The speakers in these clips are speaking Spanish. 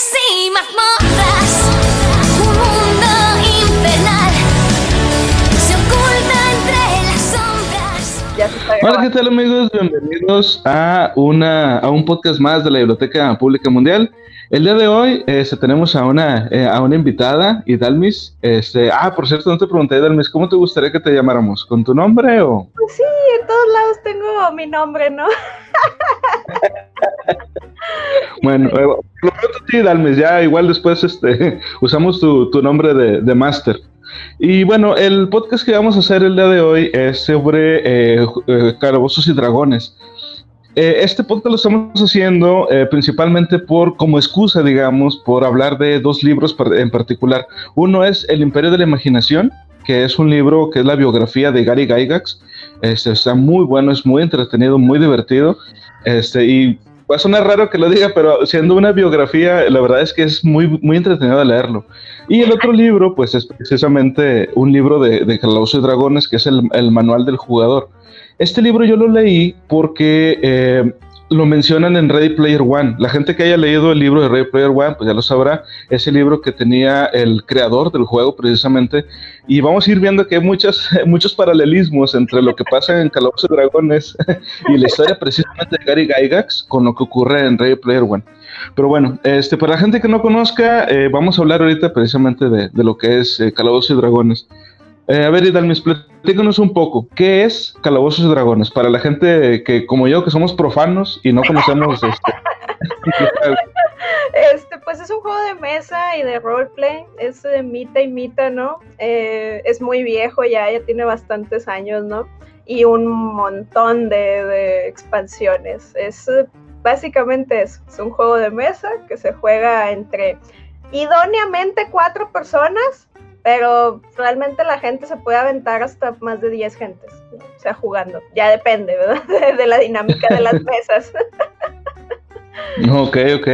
y mazmorras, un mundo infernal se oculta entre las sombras. Hola, ¿qué tal amigos? Bienvenidos a, una, a un podcast más de la Biblioteca Pública Mundial. El día de hoy este, tenemos a una, eh, a una invitada, Idalmis. Este, ah, por cierto, no te pregunté, Idalmis, ¿cómo te gustaría que te llamáramos? ¿Con tu nombre o...? Pues sí, en todos lados tengo mi nombre, ¿no? bueno, eh, lo pronto sí, Idalmis, ya igual después este, usamos tu, tu nombre de, de máster. Y bueno, el podcast que vamos a hacer el día de hoy es sobre eh, eh, calabozos y dragones. Eh, este podcast lo estamos haciendo eh, principalmente por, como excusa, digamos, por hablar de dos libros en particular. Uno es El Imperio de la Imaginación, que es un libro que es la biografía de Gary Gygax. Este, está muy bueno, es muy entretenido, muy divertido. Este, y va a raro que lo diga, pero siendo una biografía, la verdad es que es muy, muy entretenido leerlo. Y el otro libro, pues es precisamente un libro de, de y Dragones, que es el, el Manual del Jugador. Este libro yo lo leí porque eh, lo mencionan en Ready Player One. La gente que haya leído el libro de Ready Player One, pues ya lo sabrá. Es el libro que tenía el creador del juego, precisamente. Y vamos a ir viendo que hay muchas, muchos paralelismos entre lo que pasa en Calabozos y Dragones y la historia precisamente de Gary Gygax con lo que ocurre en Ready Player One. Pero bueno, este, para la gente que no conozca, eh, vamos a hablar ahorita precisamente de, de lo que es eh, y Dragones. Eh, a ver, Idalmis, platícanos un poco. ¿Qué es Calabozos y Dragones? Para la gente que, como yo, que somos profanos y no conocemos este. Este, pues es un juego de mesa y de roleplay, es de mita y mita, ¿no? Eh, es muy viejo ya, ya tiene bastantes años, ¿no? Y un montón de, expansiones. Es básicamente eso, es un juego de mesa que se juega entre idóneamente cuatro personas, pero realmente la gente se puede aventar hasta más de 10 gentes, ¿no? o sea, jugando. Ya depende, ¿verdad? De, de la dinámica de las mesas. Ok, ok.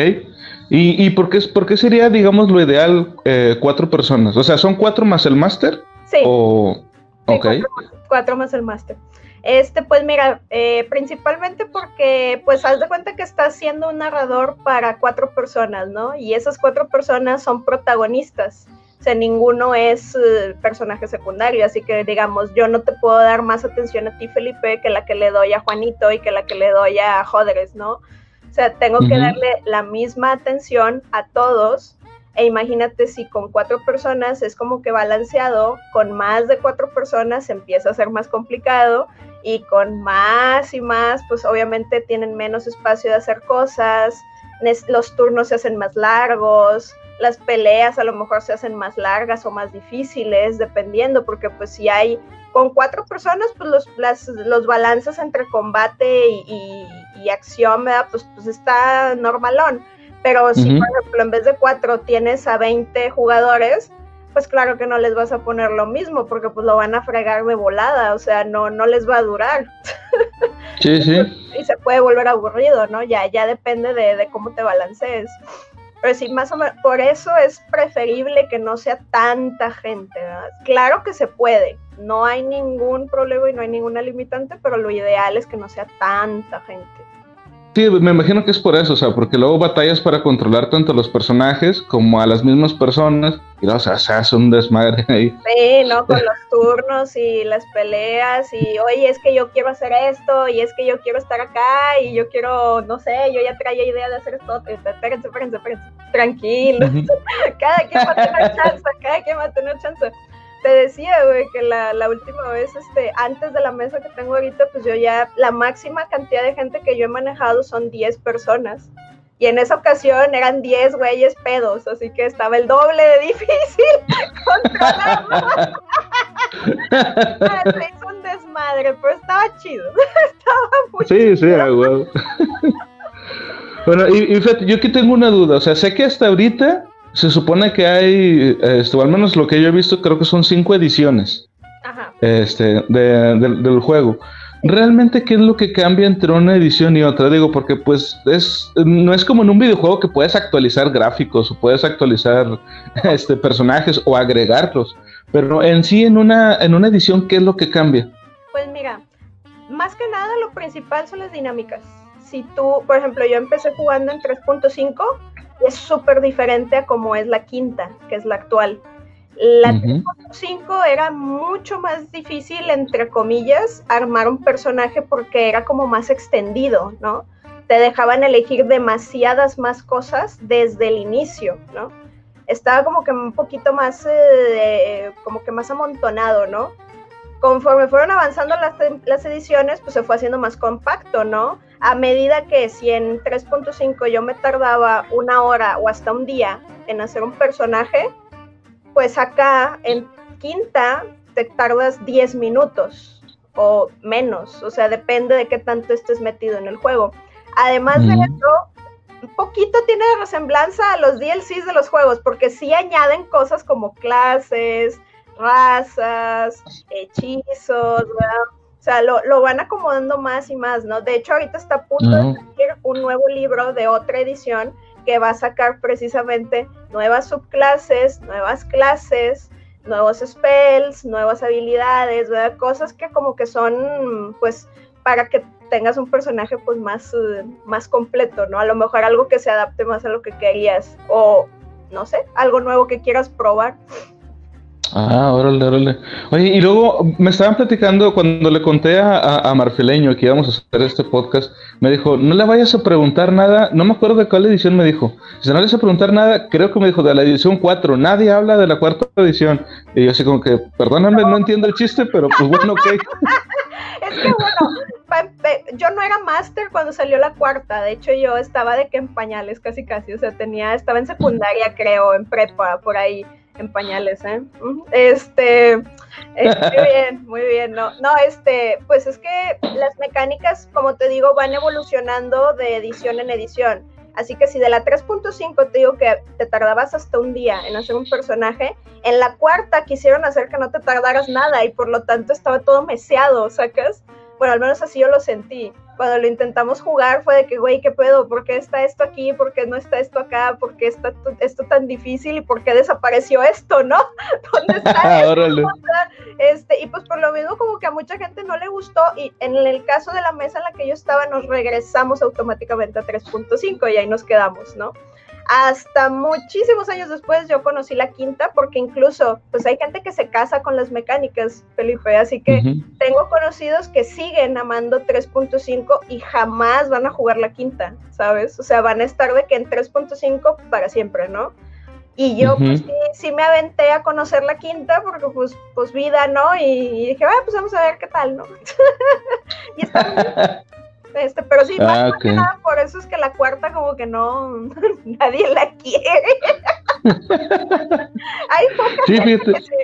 ¿Y, y por, qué, por qué sería, digamos, lo ideal eh, cuatro personas? O sea, ¿son cuatro más el máster? Sí. O... Sí, cuatro más el máster. Este, pues mira, eh, principalmente porque, pues, haz de cuenta que estás siendo un narrador para cuatro personas, ¿no? Y esas cuatro personas son protagonistas. O sea, ninguno es eh, personaje secundario, así que digamos, yo no te puedo dar más atención a ti, Felipe, que la que le doy a Juanito y que la que le doy a Jodres, ¿no? O sea, tengo que darle la misma atención a todos e imagínate si con cuatro personas es como que balanceado, con más de cuatro personas empieza a ser más complicado y con más y más, pues obviamente tienen menos espacio de hacer cosas, los turnos se hacen más largos, las peleas a lo mejor se hacen más largas o más difíciles, dependiendo, porque pues si hay con cuatro personas, pues los, las- los balances entre combate y, y- y acción, ¿verdad? Pues, pues está normalón. Pero si, por ejemplo, en vez de cuatro tienes a 20 jugadores, pues claro que no les vas a poner lo mismo, porque pues lo van a fregar de volada, o sea, no, no les va a durar Sí, sí. y se puede volver aburrido, ¿no? Ya, ya depende de, de cómo te balancees. Pero sí, más o menos, por eso es preferible que no sea tanta gente, ¿verdad? Claro que se puede, no hay ningún problema y no hay ninguna limitante, pero lo ideal es que no sea tanta gente. Sí, me imagino que es por eso, o sea, porque luego batallas para controlar tanto a los personajes como a las mismas personas y o sea, se hace un desmadre ahí. Sí, ¿no? Con los turnos y las peleas y, oye, es que yo quiero hacer esto y es que yo quiero estar acá y yo quiero, no sé, yo ya traía idea de hacer esto. Espérense, espérense, espérense. Tranquilo. Ujú. cada quien va a tener chance, cada quien va a tener chance. Te decía, güey, que la, la última vez, este, antes de la mesa que tengo ahorita, pues yo ya, la máxima cantidad de gente que yo he manejado son 10 personas. Y en esa ocasión eran 10 güeyes pedos, así que estaba el doble de difícil controlarlo. Ah, Se hizo un desmadre, pero estaba chido. Estaba muy Sí, sí, a huevo. Bueno, y, y fíjate, yo aquí tengo una duda, o sea, sé que hasta ahorita se supone que hay, este, o al menos lo que yo he visto, creo que son cinco ediciones Ajá. este, de- del- del juego. ¿Realmente qué es lo que cambia entre una edición y otra? Digo, porque pues es, no es como en un videojuego que puedes actualizar gráficos o puedes actualizar este, personajes o agregarlos, pero en sí en una, en una edición, ¿qué es lo que cambia? Pues mira, más que nada lo principal son las dinámicas. Si tú, por ejemplo, yo empecé jugando en 3.5 y es súper diferente a como es la quinta, que es la actual. La 3.5 era mucho más difícil, entre comillas, armar un personaje porque era como más extendido, ¿no? Te dejaban elegir demasiadas más cosas desde el inicio, ¿no? Estaba como que un poquito más, eh, como que más amontonado, ¿no? Conforme fueron avanzando las, las ediciones, pues se fue haciendo más compacto, ¿no? A medida que si en 3.5 yo me tardaba una hora o hasta un día en hacer un personaje, pues acá en quinta te tardas 10 minutos o menos, o sea, depende de qué tanto estés metido en el juego. Además de eso, un poquito tiene resemblanza a los DLCs de los juegos, porque sí añaden cosas como clases, razas, hechizos, O sea, lo, lo, van acomodando más y más, ¿no? De hecho, ahorita está a punto de salir un nuevo libro de otra edición que va a sacar precisamente nuevas subclases, nuevas clases, nuevos spells, nuevas habilidades, ¿verdad? Cosas que como que son, pues, para que tengas un personaje pues más, eh, más completo, ¿no? A lo mejor algo que se adapte más a lo que querías o, no sé, algo nuevo que quieras probar. Ah, órale, órale. Oye, y luego me estaban platicando cuando le conté a, Marfileño que íbamos a hacer este podcast, me dijo, no le vayas a preguntar nada, no me acuerdo de cuál edición me dijo. Si no le vas a preguntar nada, creo que me dijo de la edición 4, nadie habla de la cuarta edición. Y yo así como que, perdóname, no entiendo el chiste, pero pues bueno, ok. es que bueno, yo no era máster cuando salió la cuarta, de hecho yo estaba de que en pañales casi casi, o sea, tenía, estaba en secundaria creo, en prepa, por ahí en pañales, ¿eh? Este, eh, muy bien, muy bien, no, no, este, pues es que las mecánicas, como te digo, van evolucionando de edición en edición. Así que si de la 3.5 te digo que te tardabas hasta un día en hacer un personaje, en la cuarta quisieron hacer que no te tardaras nada y por lo tanto estaba todo meseado, ¿sacas? Bueno, al menos así yo lo sentí cuando lo intentamos jugar fue de que, güey, ¿qué pedo? ¿Por qué está esto aquí? ¿Por qué no está esto acá? ¿Por qué está esto tan difícil? ¿Y por qué desapareció esto, no? ¿Dónde está Este, y pues por lo mismo como que a mucha gente no le gustó y en el caso de la mesa en la que yo estaba nos regresamos automáticamente a 3.5 y ahí nos quedamos, ¿no? Hasta muchísimos años después yo conocí la quinta porque incluso pues hay gente que se casa con las mecánicas, Felipe, así que tengo conocidos que siguen amando 3.5 y jamás van a jugar la quinta, ¿sabes? O sea, van a estar de que en 3.5 para siempre, ¿no? Y yo pues sí, me aventé a conocer la quinta porque pues, pues vida, ¿no? Y, dije, ah, pues vamos a ver qué tal, ¿no? y está Este, pero sí, más, ah, que nada, por eso es que la cuarta como que no, nadie la quiere. hay poca gente que sí,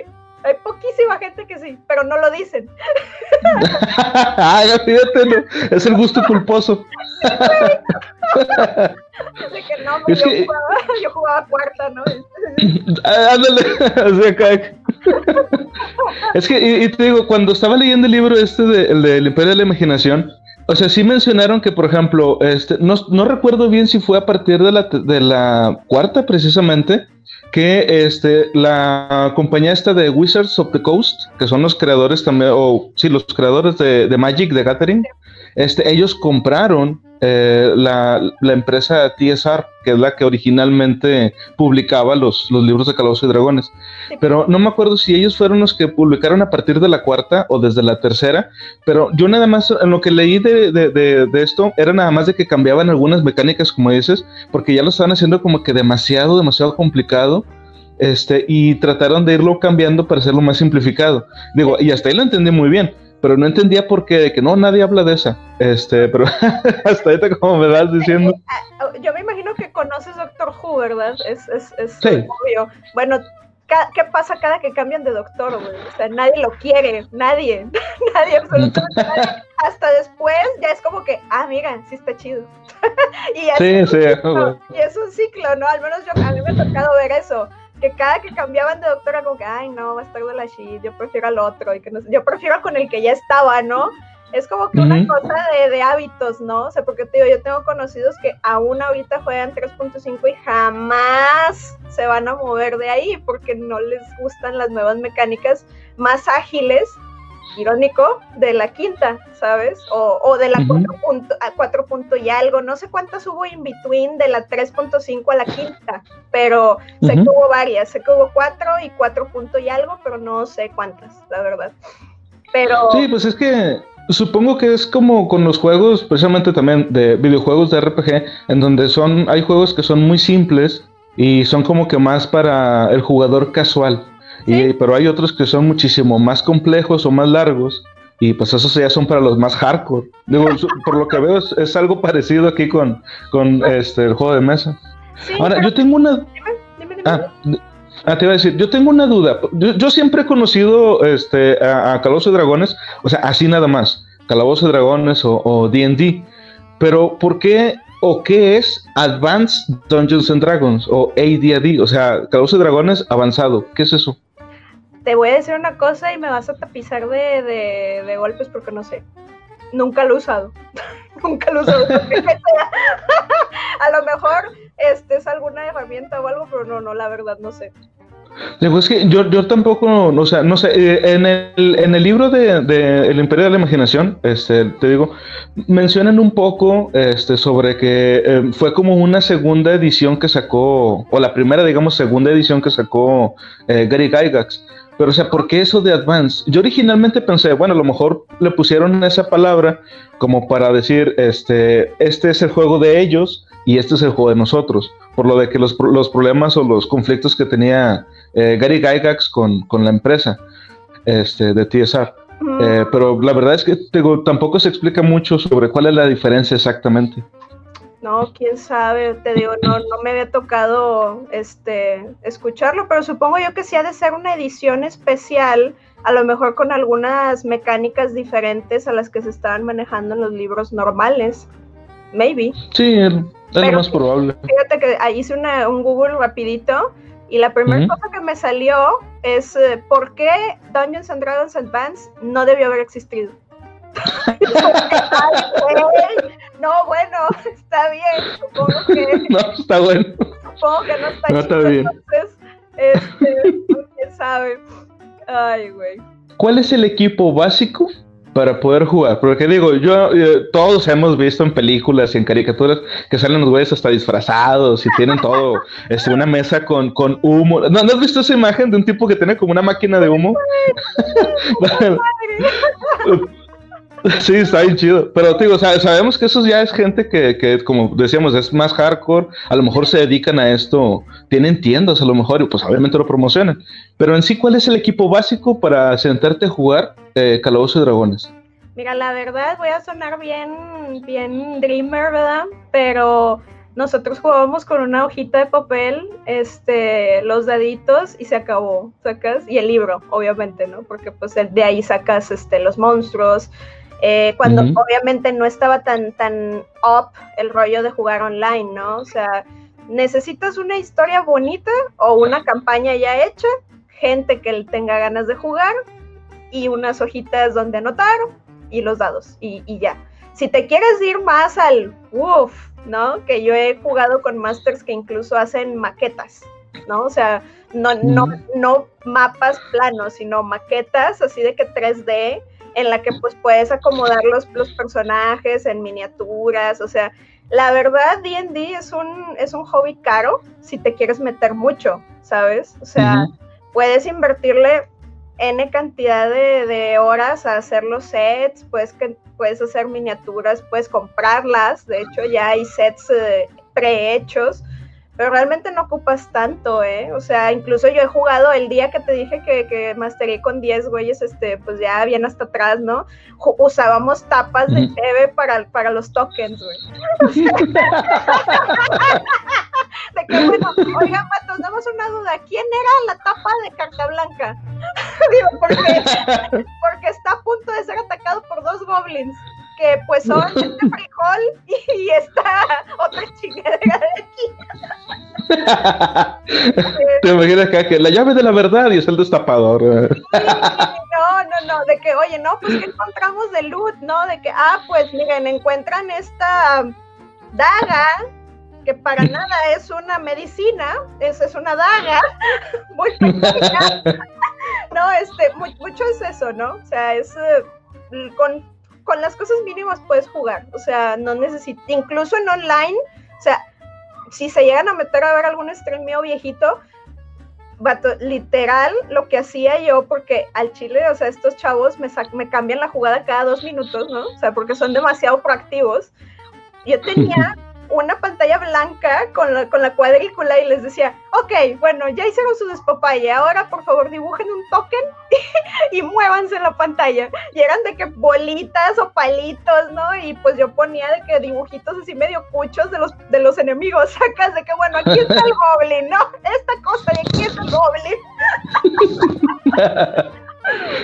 hay poquísima gente que sí, pero no lo dicen. ah, fíjate, es el gusto culposo. que no, es yo, que... jugaba, yo jugaba cuarta, ¿no? Ah, ándale, es que, y, te digo, cuando estaba leyendo el libro este de, el de El Imperio de la Imaginación, o sea, sí mencionaron que, por ejemplo, este, no, no recuerdo bien si fue a partir de la, de la cuarta precisamente, que este, la compañía esta de Wizards of the Coast, que son los creadores también, o sí, los creadores de, de Magic, de Gathering, este, ellos compraron eh, la, empresa TSR, que es la que originalmente publicaba los, los libros de Calabozos y Dragones. Pero no me acuerdo si ellos fueron los que publicaron a partir de la cuarta o desde la tercera, pero yo nada más, en lo que leí de, de, de, esto, era nada más de que cambiaban algunas mecánicas, como dices, porque ya lo estaban haciendo como que demasiado, demasiado complicado. Este, y trataron de irlo cambiando para hacerlo más simplificado. Digo, y hasta ahí lo entendí muy bien pero no entendía por qué, de que no, nadie habla de esa. Este, pero hasta ahorita como me vas diciendo. Ah, yo me imagino que conoces Doctor Who, ¿verdad? Es, es, es obvio. Bueno, ¿qué pasa cada que cambian de doctor, güey? O sea, nadie lo quiere, nadie, nadie, absolutamente nadie. Hasta después ya es como que, ah, mira, sí está chido. y, sí, sí, y es un ciclo, ¿no? Al menos yo, a mí me ha tocado ver eso que cada que cambiaban de doctora, como que, ay, no, va a estar de la shit, yo prefiero al otro, y que no yo prefiero con el que ya estaba, ¿no? Es como que una cosa de, de, hábitos, ¿no? O sea, porque te digo, yo tengo conocidos que aún ahorita juegan 3.5 y jamás se van a mover de ahí porque no les gustan las nuevas mecánicas más ágiles irónico, de la quinta, ¿sabes? O, de la cuatro, punto, y algo, no sé cuántas hubo in between de la 3.5 a la quinta, pero sé que hubo varias, sé que hubo cuatro y cuatro punto y algo, pero no sé cuántas, la verdad. Pero... Sí, pues es que supongo que es como con los juegos, precisamente también de videojuegos de RPG, en donde son, hay juegos que son muy simples y son como que más para el jugador casual. Y, pero hay otros que son muchísimo más complejos o más largos. Y pues esos ya son para los más hardcore. Digo, por lo que veo es, algo parecido aquí con, con este, el juego de mesa. Ahora, yo tengo una... Ah, ah, te iba a decir, yo tengo una duda. Yo, siempre he conocido este, a, a Calabozos y Dragones, o sea, así nada más. Calabozos y Dragones o D&D. pero ¿por qué o qué es Advanced Dungeons and Dragons o AD&D? O sea, Calabozos y Dragones avanzado. ¿Qué es eso? Te voy a decir una cosa y me vas a tapizar de, de, golpes porque no sé. Nunca lo he usado. Nunca lo he usado. a lo mejor este es alguna herramienta o algo, pero no, no, la verdad no sé. Es que yo, yo tampoco, o sea, no sé, eh, en el, en el libro de, de, El Imperio de la Imaginación, este, te digo, mencionan un poco este, sobre que eh, fue como una segunda edición que sacó, o la primera, digamos, segunda edición que sacó eh, Gary Gygax, pero, o sea, ¿por qué eso de advance? Yo originalmente pensé, bueno, a lo mejor le pusieron esa palabra como para decir, este, este es el juego de ellos y este es el juego de nosotros. Por lo de que los, los problemas o los conflictos que tenía eh, Gary Gygax con, con, la empresa este, de TSR. Eh, pero la verdad es que tampoco se explica mucho sobre cuál es la diferencia exactamente. No, quién sabe, te digo, no, no me había tocado este escucharlo, pero supongo yo que sí ha de ser una edición especial, a lo mejor con algunas mecánicas diferentes a las que se estaban manejando en los libros normales. Maybe. Sí, es lo más probable. Fíjate que ahí hice un Google rapidito y la primera cosa que me salió es eh, por qué Dungeons and Dragons Advance no debió haber existido. no, bueno, está bien, supongo que. No, está bueno. Supongo que no está, no está bien. Entonces, este, quién sabe. Ay, güey. ¿Cuál es el equipo básico para poder jugar? Porque digo, yo, eh, todos hemos visto en películas y en caricaturas que salen los güeyes hasta disfrazados y tienen todo, este, una mesa con, con humo. ¿No, has visto esa imagen de un tipo que tiene como una máquina de humo? Sí, está bien chido. Pero digo, sabemos que eso ya es gente que, como decíamos, es más hardcore. A lo mejor se dedican a esto, tienen tiendas a lo mejor y pues obviamente lo promocionan. Pero en sí, ¿cuál es el equipo básico para sentarte a jugar eh, Calabozo y Dragones? Mira, la verdad voy a sonar bien, bien dreamer, ¿verdad? Pero nosotros jugábamos con una hojita de papel, este, los daditos y se acabó, sacas, y el libro, obviamente, ¿no? Porque pues de ahí sacas este, los monstruos, eh, cuando obviamente no estaba tan, tan up el rollo de jugar online, ¿no? O sea, necesitas una historia bonita o una campaña ya hecha, gente que tenga ganas de jugar y unas hojitas donde anotar y los dados y, ya. Si te quieres ir más al uff, ¿no? Que yo he jugado con masters que incluso hacen maquetas, ¿no? O sea, no, no, no mapas planos, sino maquetas así de que 3D en la que pues puedes acomodar los, los personajes en miniaturas, o sea, la verdad D&D es un, es un hobby caro si te quieres meter mucho, ¿sabes? O sea, puedes invertirle N cantidad de, horas a hacer los sets, puedes, que, puedes hacer miniaturas, puedes comprarlas, de hecho ya hay sets eh, prehechos, pero realmente no ocupas tanto, ¿eh? O sea, incluso yo he jugado el día que te dije que, que masteré con 10 güeyes, este, pues ya bien hasta atrás, ¿no? usábamos tapas de TV para, para los tokens, güey. de que, bueno, oigan, Matos, damos una duda. ¿Quién era la tapa de carta blanca? Digo, porque, porque está a punto de ser atacado por dos goblins que pues son este frijol y, está otra chingadera de aquí. Te imaginas que la llave de la verdad y es el destapador. no, no, no, de que, oye, no, pues que encontramos de loot, ¿no? De que, ah, pues miren, encuentran esta daga que para nada es una medicina, es, es una daga muy pequeña no, este, mucho es eso, ¿no? O sea, es eh, con, con las cosas mínimas puedes jugar. O sea, no necesitas, incluso en online, o sea, si se llegan a meter a ver algún stream mío viejito, literal lo que hacía yo, porque al chile, o sea, estos chavos me, me cambian la jugada cada dos minutos, ¿no? O sea, porque son demasiado proactivos. Yo tenía una pantalla blanca con la, con la cuadrícula y les decía, ok, bueno, ya hicieron su despapaya, ahora por favor dibujen un token y, muévanse en la pantalla. Y eran de que bolitas o palitos, ¿no? Y pues yo ponía de que dibujitos así medio cuchos de los, de los enemigos, sacas de que, bueno, aquí está el goblin, ¿no? Esta cosa de aquí es el goblin.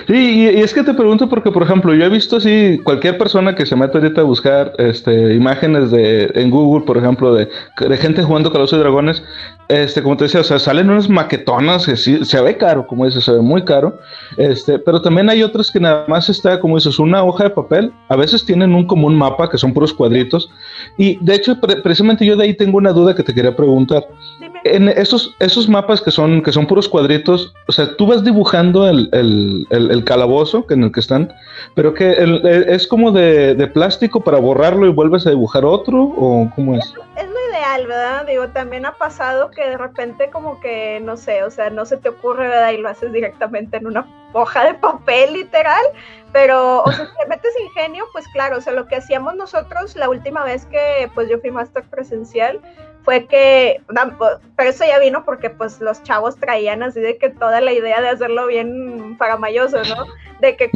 Sí, y, es que te pregunto porque, por ejemplo, yo he visto así, cualquier persona que se mete ahorita a buscar este, imágenes de, en Google, por ejemplo, de, de gente jugando Calabozos y Dragones, este, como te decía, o sea, salen unas maquetonas que sí, se ve caro, como dices, se ve muy caro, este, pero también hay otras que nada más está, como dices, una hoja de papel, a veces tienen un como un mapa que son puros cuadritos, y de hecho, precisamente yo de ahí tengo una duda que te quería preguntar. En esos, esos mapas que son, que son puros cuadritos, o sea, tú vas dibujando el, el, el, calabozo en el que están, pero que es como de, plástico para borrarlo y vuelves a dibujar otro, o cómo es? Es lo ideal, ¿verdad? Digo, también ha pasado que de repente como que, no sé, o sea, no se te ocurre, ¿verdad? Y lo haces directamente en una hoja de papel, literal, pero, o sea, te metes ingenio, pues claro, o sea, lo que hacíamos nosotros la última vez que, pues yo fui máster presencial, fue que, pero eso ya vino porque pues los chavos traían así de que toda la idea de hacerlo bien faramayoso, ¿no? De que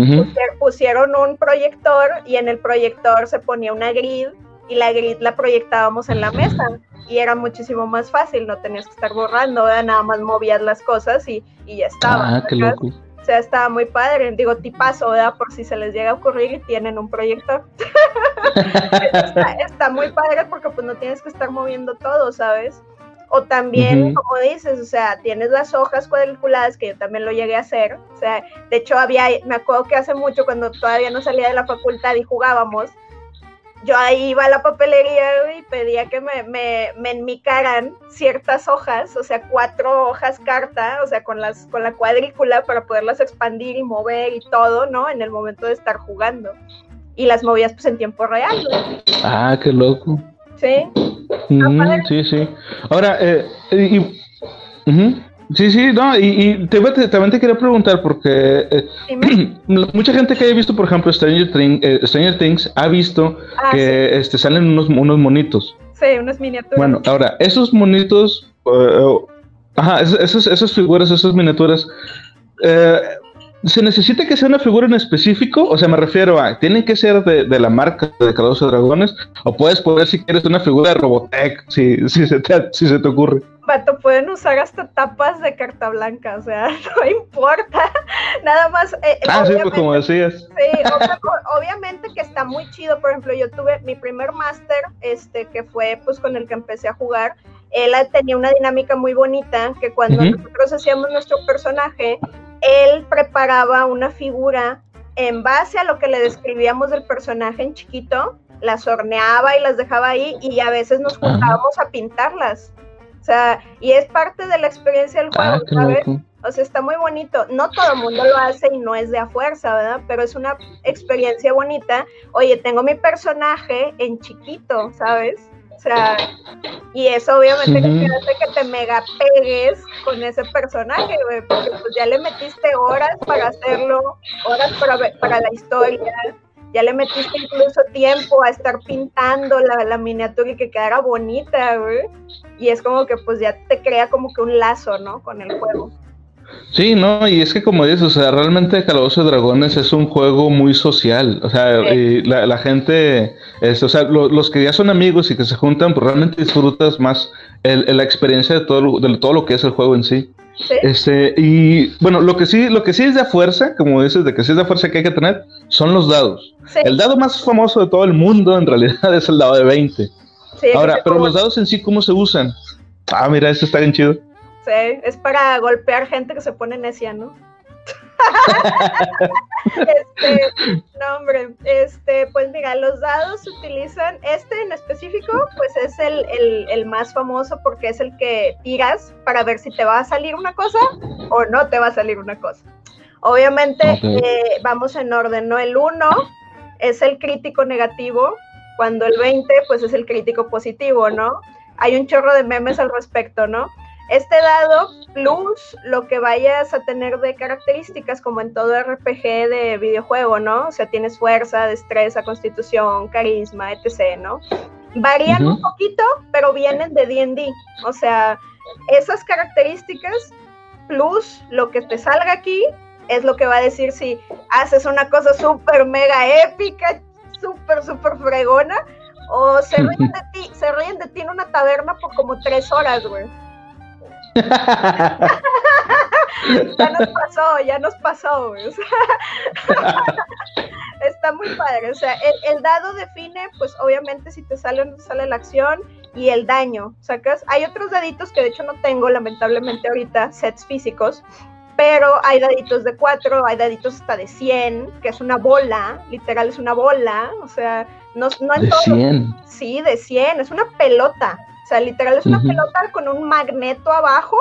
pusieron un proyector y en el proyector se ponía una grid y la grid la proyectábamos en la mesa y era muchísimo más fácil, no tenías que estar borrando, nada más movías las cosas y, y ya estaba. Ah, qué loco. O sea, estaba muy padre. Digo, tipazo, ¿verdad? Por si se les llega a ocurrir y tienen un proyector. está, muy padre porque pues no tienes que estar moviendo todo, ¿sabes? O también, como dices, o sea, tienes las hojas cuadriculadas, que yo también lo llegué a hacer. O sea, de hecho había, me acuerdo que hace mucho, cuando todavía no salía de la facultad y jugábamos, yo ahí iba a la papelería y pedía que me, me, me, enmicaran ciertas hojas, o sea, cuatro hojas carta, o sea, con, las, con la cuadrícula para poderlas expandir y mover y todo, ¿no? En el momento de estar jugando. Y las movías pues en tiempo real. Ah, qué loco. Sí. sí, sí. Ahora, eh, y, Sí, sí, no, y, te, también te quería preguntar porque eh, mucha gente que haya visto, por ejemplo, Stranger, eh, Stranger Things ha visto ah, que este, salen unos, unos monitos. Sí, unas miniaturas. Bueno, ahora, esos monitos, uh, ajá, esas, esas figuras, esas miniaturas, ¿Se necesita que sea una figura en específico? O sea, me refiero a, ¿tienen que ser de, de la marca de Calabozos de Dragones? ¿O puedes poner si quieres una figura de Robotech, si, si, se, te, si se te ocurre? Vato, pueden usar hasta tapas de carta blanca, o sea, no importa. Nada más. Eh, ah, sí, pues como decías. Sí, obviamente que está muy chido. Por ejemplo, yo tuve mi primer máster, este, que fue pues con el que empecé a jugar. Él tenía una dinámica muy bonita que cuando nosotros hacíamos nuestro personaje, él preparaba una figura en base a lo que le describíamos del personaje en chiquito, las horneaba y las dejaba ahí y a veces nos juntábamos a pintarlas. O sea, y es parte de la experiencia del ah, juego, ¿sabes? O sea, está muy bonito. No todo el mundo lo hace y no es de a fuerza, ¿verdad? Pero es una experiencia bonita. Oye, tengo mi personaje en chiquito, ¿sabes? O sea, y eso obviamente que hace que te mega pegues con ese personaje, güey, porque pues ya le metiste horas para hacerlo, horas para, para la historia, ya le metiste incluso tiempo a estar pintando la, la miniatura y que quedara bonita, güey. Y es como que pues ya te crea como que un lazo, ¿no? Con el juego. Sí, no, y es que como dices, o sea, realmente Calabozo de Dragones es un juego muy social, o sea, la, gente, es, o sea, los que ya son amigos y que se juntan, pues realmente disfrutas más el, la experiencia de todo, de todo lo que es el juego en sí. Este, y bueno, lo que sí, lo que sí es de fuerza, como dices, de que sí es de fuerza que hay que tener, son los dados. El dado más famoso de todo el mundo en realidad es el dado de 20. Ahora, pero los dados en sí, ¿cómo se usan? Ah, mira, eso está bien chido. Sí, es para golpear gente que se pone necia, ¿no? este, no, hombre, este, pues mira, los dados se utilizan, este en específico, pues es el, el, más famoso porque es el que tiras para ver si te va a salir una cosa o no te va a salir una cosa. Obviamente eh, vamos en orden, ¿no? El 1 es el crítico negativo, cuando el 20 pues es el crítico positivo, ¿no? Hay un chorro de memes al respecto, ¿no? Este dado plus lo que vayas a tener de características como en todo RPG de videojuego, ¿no? O sea, tienes fuerza, destreza, constitución, carisma, etc., ¿no? Varían un poquito, pero vienen de D&D. O sea, esas características plus lo que te salga aquí es lo que va a decir si haces una cosa súper mega épica, súper, súper fregona, o se ríen de ti, se ríen de ti en una taberna por como tres horas, güey. Ya nos pasó, ya nos pasó, güey. está muy padre. O sea, el, dado define, pues obviamente si te sale o no te sale la acción y el daño, ¿sacas? Hay otros daditos que de hecho no tengo, lamentablemente ahorita, sets físicos, pero hay daditos de 4, hay daditos hasta de 100, que es una bola, literal es una bola, o sea, no, no en de 100. Sí, de 100, es una pelota, o sea, literal es una pelota con un magneto abajo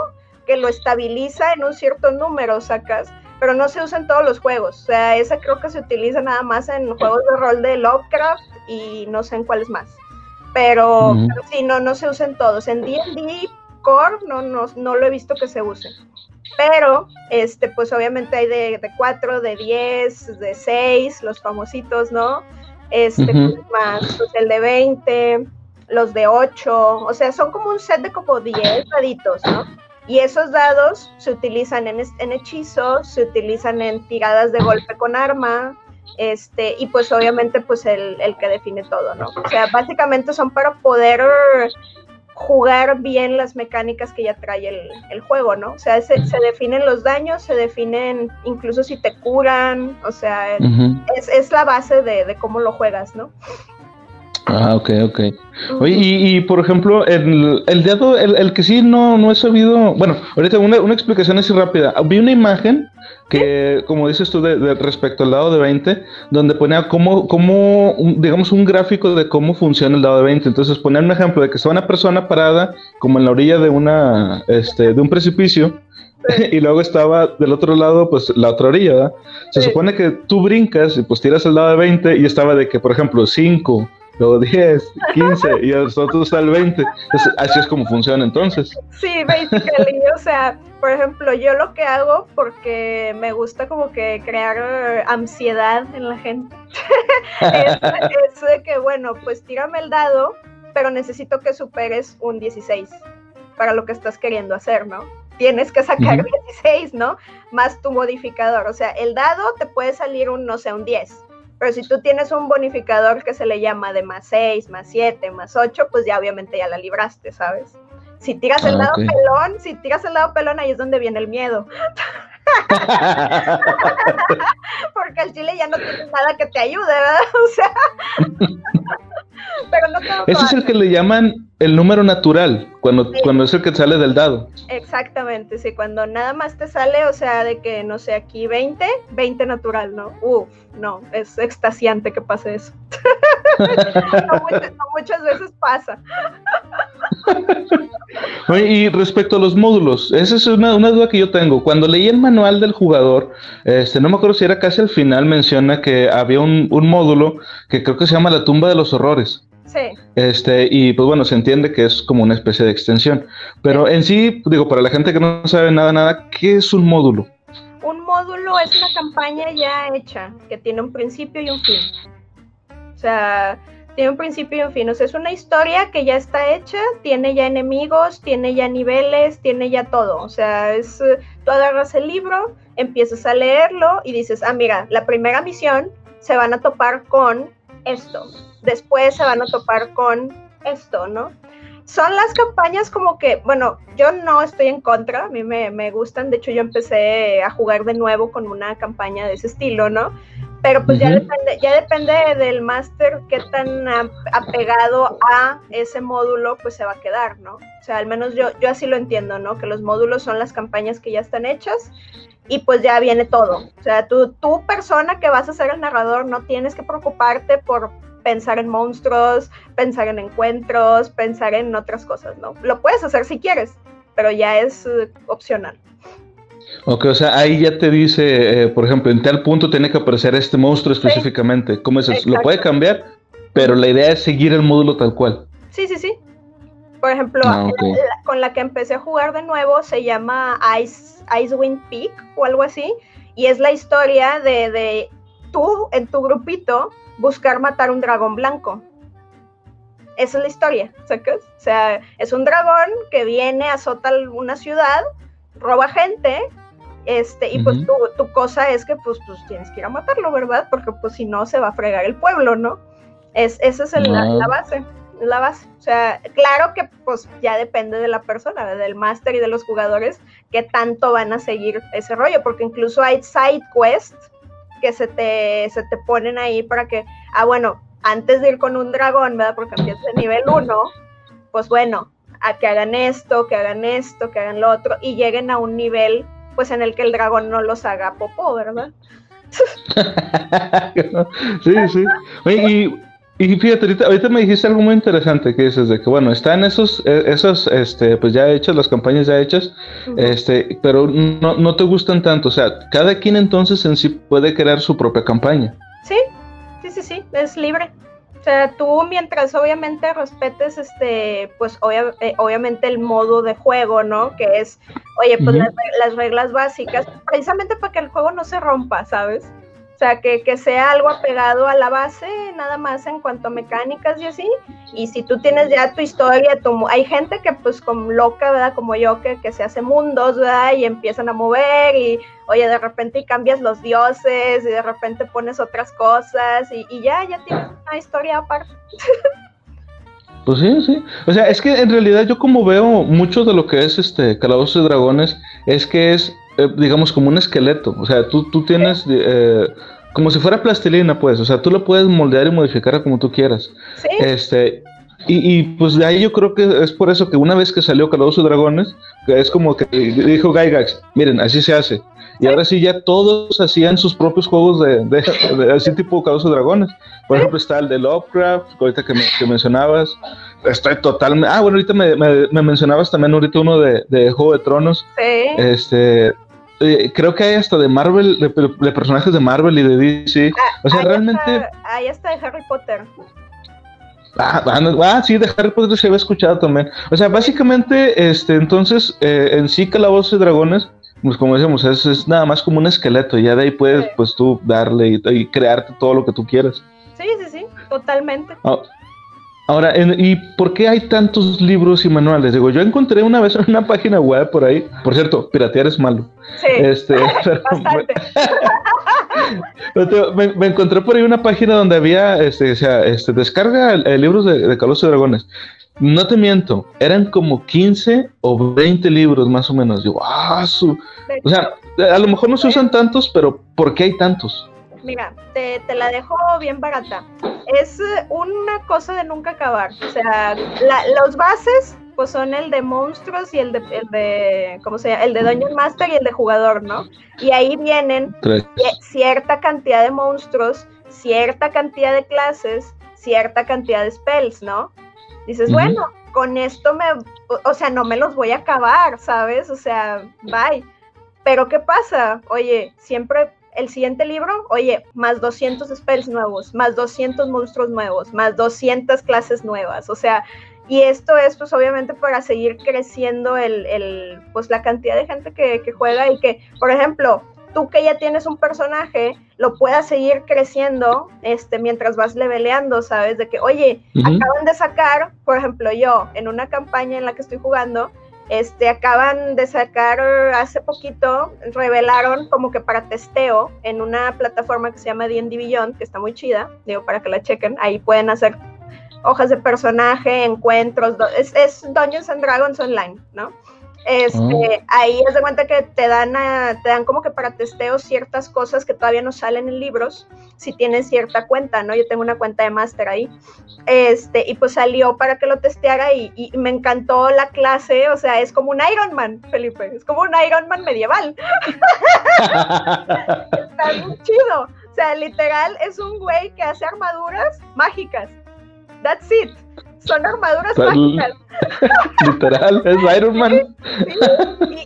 que lo estabiliza en un cierto número, sacas, pero no se usa en todos los juegos, o sea, esa creo que se utiliza nada más en juegos de rol de Lovecraft y no sé en cuáles más. Pero, sí, no, no se usa en todos. En D&D Core no, no, no lo he visto que se use. Pero, este, pues obviamente hay de, de 4, de 10, de 6, los famositos, ¿no? Este, más pues, el de 20, los de 8, o sea, son como un set de como 10 daditos, ¿no? Y esos dados se utilizan en, en hechizos, se utilizan en tiradas de golpe con arma, este, y pues obviamente pues el, el, que define todo, ¿no? O sea, básicamente son para poder jugar bien las mecánicas que ya trae el, juego, ¿no? O sea, se, definen los daños, se definen incluso si te curan, o sea, es, la base de, cómo lo juegas, ¿no? Ah, ok, ok. Oye, y, por ejemplo, el, el dedo, el, que sí no, no he sabido, bueno, ahorita una, una explicación así rápida. Vi una imagen que, como dices tú, de, respecto al dado de 20, donde ponía como, como digamos, un gráfico de cómo funciona el dado de 20. Entonces ponía un ejemplo de que está una persona parada como en la orilla de, una, este, de un precipicio. y luego estaba del otro lado, pues la otra orilla, Se supone que tú brincas y pues tiras el dado de 20 y estaba de que, por ejemplo, 5, luego 10, 15 y nosotros al 20. así es como funciona entonces. Sí, basically, o sea, por ejemplo, yo lo que hago porque me gusta como que crear ansiedad en la gente es, de que, bueno, pues tírame el dado, pero necesito que superes un 16 para lo que estás queriendo hacer, ¿no? Tienes que sacar 16, ¿no? Más tu modificador. O sea, el dado te puede salir un, no sé, un 10 pero si tú tienes un bonificador que se le llama de más 6, más 7, más 8, pues ya obviamente ya la libraste, ¿sabes? Si tiras el ah, lado pelón, si tiras el lado pelón, ahí es donde viene el miedo. Porque el chile ya no tiene nada que te ayude, ¿verdad? O sea. Pero no Ese es el que le llaman el número natural, cuando, cuando es el que sale del dado. Exactamente, sí, cuando nada más te sale, o sea, de que, no sé, aquí 20, 20 natural, ¿no? Uf, no, es extasiante que pase eso. muchas, veces pasa. y respecto a los módulos, esa es una, una, duda que yo tengo. Cuando leí el manual del jugador, este, no me acuerdo si era casi al final, menciona que había un, un módulo que creo que se llama la tumba de los horrores. Sí. Este, y pues bueno, se entiende que es como una especie de extensión. Pero en sí, digo, para la gente que no sabe nada, nada, ¿qué es un módulo? Un módulo es una campaña ya hecha, que tiene un principio y un fin. O sea, tiene un principio y un fin. O sea, es una historia que ya está hecha, tiene ya enemigos, tiene ya niveles, tiene ya todo. O sea, es, tú agarras el libro, empiezas a leerlo y dices, ah, mira, la primera misión se van a topar con esto después se van a topar con esto, ¿no? Son las campañas como que, bueno, yo no estoy en contra, a mí me, gustan, de hecho yo empecé a jugar de nuevo con una campaña de ese estilo, ¿no? Pero pues ya, depende, ya depende del máster qué tan apegado a ese módulo pues se va a quedar, ¿no? O sea, al menos yo, yo así lo entiendo, ¿no? Que los módulos son las campañas que ya están hechas y pues ya viene todo. O sea, tú, tú persona que vas a ser el narrador no tienes que preocuparte por pensar en monstruos, pensar en encuentros, pensar en otras cosas, ¿no? Lo puedes hacer si quieres, pero ya es eh, opcional. Ok, o sea, ahí ya te dice, eh, por ejemplo, en tal punto tiene que aparecer este monstruo específicamente. ¿Cómo es eso? Lo puede cambiar, pero la idea es seguir el módulo tal cual. Sí, sí, sí. Por ejemplo, ah, con la que empecé a jugar de nuevo se llama Ice, Icewind Peak o algo así. Y es la historia de, de tú en tu grupito buscar matar un dragón blanco. Esa es la historia, ¿sacas? O sea, es un dragón que viene, azota una ciudad, roba gente, este, y pues tu, cosa es que pues, pues, tienes que ir a matarlo, ¿verdad? Porque pues si no se va a fregar el pueblo, ¿no? Es, esa es la, la, base, la base. O sea, claro que pues ya depende de la persona, del máster y de los jugadores, que tanto van a seguir ese rollo, porque incluso hay side quests que se te, se te ponen ahí para que, ah, bueno, antes de ir con un dragón, ¿verdad? Porque empieza de nivel 1, pues bueno, a que hagan esto, que hagan esto, que hagan lo otro, y lleguen a un nivel, pues en el que el dragón no los haga popó, ¿verdad? sí, sí. y, y, fíjate, ahorita, me dijiste algo muy interesante, que dices de que, bueno, están esos, e, esos, este, pues ya hechos, las campañas ya hechas, este, pero no, no te gustan tanto, o sea, cada quien entonces en sí puede crear su propia campaña. Sí, sí, sí, sí, es libre. O sea, tú mientras obviamente respetes, este, pues eh, obviamente el modo de juego, ¿no? Que es, oye, pues las, reglas básicas, precisamente para que el juego no se rompa, ¿sabes? O sea, que, que, sea algo apegado a la base, nada más en cuanto a mecánicas y así. Y si tú tienes ya tu historia, tu, hay gente que pues como loca, ¿verdad? Como yo, que, que se hace mundos, ¿verdad? Y empiezan a mover y oye, de repente cambias los dioses y de repente pones otras cosas y, ya, ya tienes una historia aparte. Pues sí, sí. O sea, es que en realidad yo como veo mucho de lo que es este Calabozos de Dragones, es que es, eh, digamos, como un esqueleto. O sea, tú, tú tienes... Eh, como si fuera plastilina, pues, o sea, tú lo puedes moldear y modificar como tú quieras. ¿Sí? Este, y, y, pues de ahí yo creo que es por eso que una vez que salió Calabozos de Dragones, que es como que dijo Gygax, miren, así se hace. Y ahora sí, ya todos hacían sus propios juegos de, de, así tipo Caos de Dragones. Por ejemplo, está el de Lovecraft, ahorita que, que mencionabas. Estoy totalmente. Ah, bueno, ahorita me, me, mencionabas también ahorita uno de, de, Juego de Tronos. Sí. Este. Eh, creo que hay hasta de Marvel, de, personajes de Marvel y de DC. Ah, o sea, realmente. ahí está de Harry Potter. Ah, ah, ah, sí, de Harry Potter se había escuchado también. O sea, básicamente, este, entonces, eh, en sí, Calabozos de Dragones pues como decíamos, es, es, nada más como un esqueleto, y ya de ahí puedes pues tú darle y, crearte todo lo que tú quieras. Sí, sí, sí, totalmente. Ah, ahora, ¿y por qué hay tantos libros y manuales? Digo, yo encontré una vez en una página web por ahí, por cierto, piratear es malo. Sí, este, bastante. me, encontré por ahí una página donde había, este, o sea, este, descarga libros de, de Carlos y Dragones. No te miento, eran como 15 o 20 libros más o menos. Yo, ah, su... O sea, a lo mejor no se usan tantos, pero ¿por qué hay tantos? Mira, te, la dejo bien barata. Es una cosa de nunca acabar. O sea, los bases pues son el de monstruos y el de, el de ¿cómo se llama? El de Dungeon Master y el de jugador, ¿no? Y ahí vienen cierta cantidad de monstruos, cierta cantidad de clases, cierta cantidad de spells, ¿no? dices, bueno, con esto me, o sea, no me los voy a acabar, ¿sabes? O sea, bye. Pero ¿qué pasa? Oye, siempre el siguiente libro, oye, más 200 spells nuevos, más 200 monstruos nuevos, más 200 clases nuevas, o sea, y esto es pues obviamente para seguir creciendo el, el pues la cantidad de gente que, que juega y que, por ejemplo, tú que ya tienes un personaje, lo puedas seguir creciendo este, mientras vas leveleando, ¿sabes? De que, oye, acaban de sacar, por ejemplo, yo, en una campaña en la que estoy jugando, este, acaban de sacar hace poquito, revelaron como que para testeo en una plataforma que se llama D&D Beyond, que está muy chida, digo, para que la chequen, ahí pueden hacer hojas de personaje, encuentros, es, es Dungeons and Dragons Online, ¿no? Este, ah. Ahí es de cuenta que te dan, te dan como que para testeo ciertas cosas que todavía no salen en libros, si tienes cierta cuenta, ¿no? Yo tengo una cuenta de máster ahí. Este, y pues salió para que lo testeara y, y, me encantó la clase, o sea, es como un Iron Man, Felipe, es como un Iron Man medieval. Está muy chido. O sea, literal es un güey que hace armaduras mágicas. That's it. Son armaduras mágicas. Literal, es Iron Man.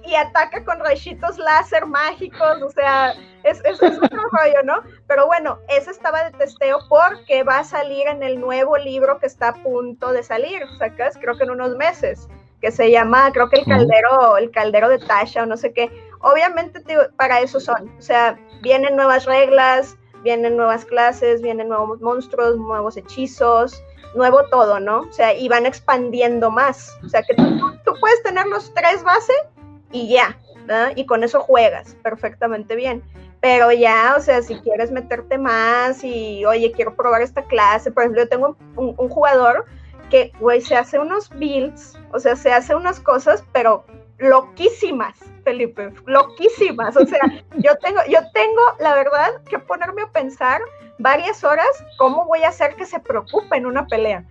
Y, ataca con rayitos láser mágicos, o sea, es, es, es otro rollo, ¿no? Pero bueno, ese estaba de testeo porque va a salir en el nuevo libro que está a punto de salir, sacas, creo que en unos meses, que se llama, creo que el caldero, el caldero de Tasha o no sé qué. Obviamente para eso son, o sea, vienen nuevas reglas, vienen nuevas clases, vienen nuevos monstruos, nuevos hechizos, nuevo todo, ¿no? O sea, y van expandiendo más. O sea, que tú, puedes tener los tres bases y ya, ¿verdad? Y con eso juegas perfectamente bien. Pero ya, o sea, si quieres meterte más y, oye, quiero probar esta clase, por ejemplo, yo tengo un, un jugador que, güey, se hace unos builds, o sea, se hace unas cosas, pero loquísimas, Felipe, loquísimas. O sea, yo tengo, yo tengo, la verdad, que ponerme a pensar varias horas cómo voy a hacer que se preocupe en una pelea.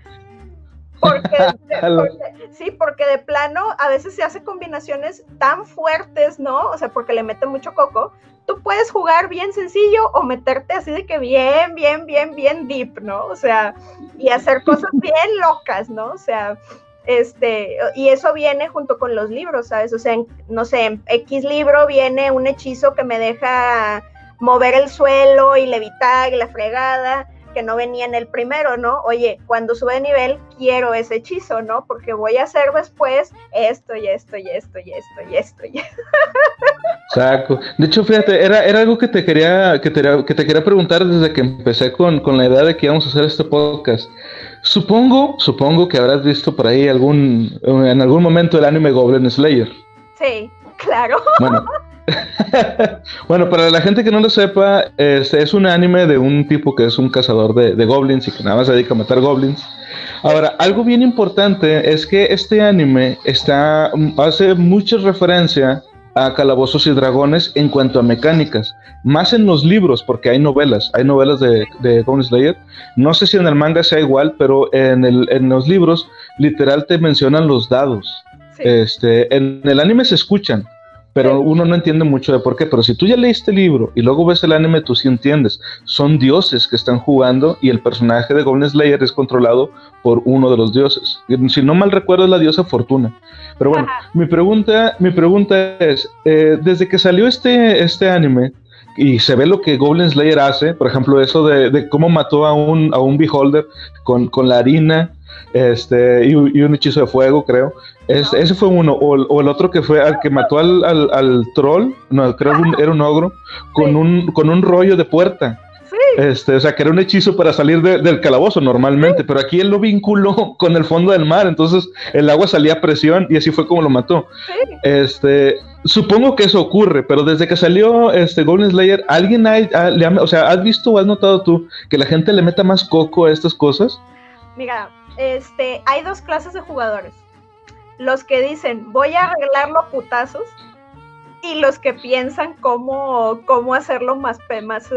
Porque, sí, porque de plano a veces se hace combinaciones tan fuertes, ¿no? O sea, porque le mete mucho coco. Tú puedes jugar bien sencillo o meterte así de que bien, bien, bien, bien deep, ¿no? O sea, y hacer cosas bien locas, ¿no? O sea, este, y eso viene junto con los libros, ¿sabes? O sea, no sé, en X libro viene un hechizo que me deja mover el suelo y levitar y la fregada, que no venía en el primero, ¿no? Oye, cuando sube de nivel, quiero ese hechizo, ¿no? Porque voy a hacer después esto y esto y esto y esto y esto y esto. Exacto. De hecho, fíjate, era, era algo que te quería, que te quería preguntar desde que empecé con, con la idea de que íbamos a hacer este podcast. Supongo, supongo que habrás visto por ahí algún, en algún momento el anime Goblin Slayer. Sí, claro. Bueno, bueno, para la gente que no lo sepa, este es un anime de un tipo que es un cazador de, goblins y que nada más se dedica a matar goblins. Ahora, algo bien importante es que este anime está, hace mucha referencia a calabozos y dragones en cuanto a mecánicas, más en los libros, porque hay novelas, hay novelas de, de Goblin Slayer. No sé si en el manga sea igual, pero en, el, en los libros literal te mencionan los dados. Este, en el anime se escuchan, pero uno no entiende mucho de por qué. Pero si tú ya leíste el libro y luego ves el anime, tú sí entiendes. Son dioses que están jugando y el personaje de Goblin Slayer es controlado por uno de los dioses. Si no mal recuerdo, es la diosa Fortuna. Pero bueno, mi pregunta, mi pregunta es, eh, desde que salió este, este anime, y se ve lo que Goblin Slayer hace, por ejemplo, eso de, cómo mató a un, a un beholder con, con la harina este, y, un hechizo de fuego, creo. ese fue uno. O, el otro que fue al que mató al, al, troll, no, creo que era un ogro, con, un, con un rollo de puerta. Este, o sea, que era un hechizo para salir del calabozo normalmente, pero aquí él lo vinculó con el fondo del mar, entonces el agua salía a presión y así fue como lo mató. Este, supongo que eso ocurre, pero desde que salió este Golden Slayer, ¿alguien ha, o sea, has visto o has notado tú que la gente le meta más coco a estas cosas? Mira, este, hay dos clases de jugadores. Los que dicen, voy a arreglarlo a putazos, y los que piensan cómo, cómo hacerlo más, más,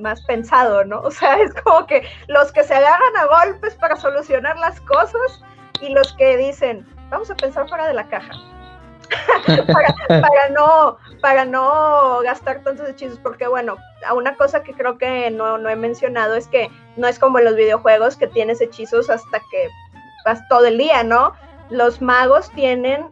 más pensado, ¿no? O sea, es como que los que se agarran a golpes para solucionar las cosas y los que dicen, vamos a pensar fuera de la caja. para, no, para no gastar tantos hechizos, porque bueno, una cosa que creo que no, no he mencionado es que no es como en los videojuegos que tienes hechizos hasta que vas todo el día, ¿no? Los magos tienen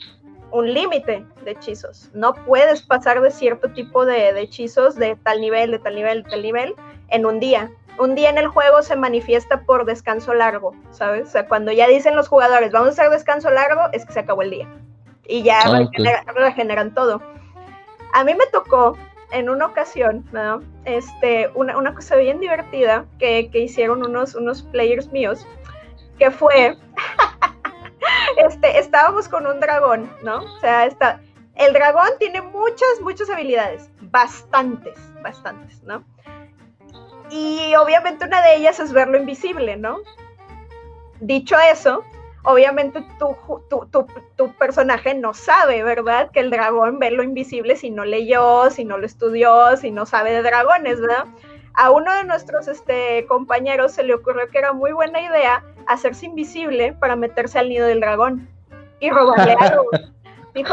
un límite de hechizos. No puedes pasar de cierto tipo de, hechizos de tal nivel, de tal nivel, de tal nivel en un día. Un día en el juego se manifiesta por descanso largo, ¿sabes? O sea, cuando ya dicen los jugadores, vamos a hacer descanso largo, es que se acabó el día. Y ya ah, regeneran, todo. A mí me tocó en una ocasión, ¿no? Este, una, una cosa bien divertida que, que hicieron unos, unos players míos, que fue este, estábamos con un dragón, ¿no? O sea, está, el dragón tiene muchas, muchas habilidades, bastantes, bastantes, ¿no? Y obviamente una de ellas es verlo invisible, ¿no? Dicho eso, obviamente tu, tu, tu, personaje no sabe, ¿verdad? Que el dragón ve lo invisible si no leyó, si no lo estudió, si no sabe de dragones, ¿verdad? A uno de nuestros este, compañeros se le ocurrió que era muy buena idea hacerse invisible para meterse al nido del dragón y robarle algo.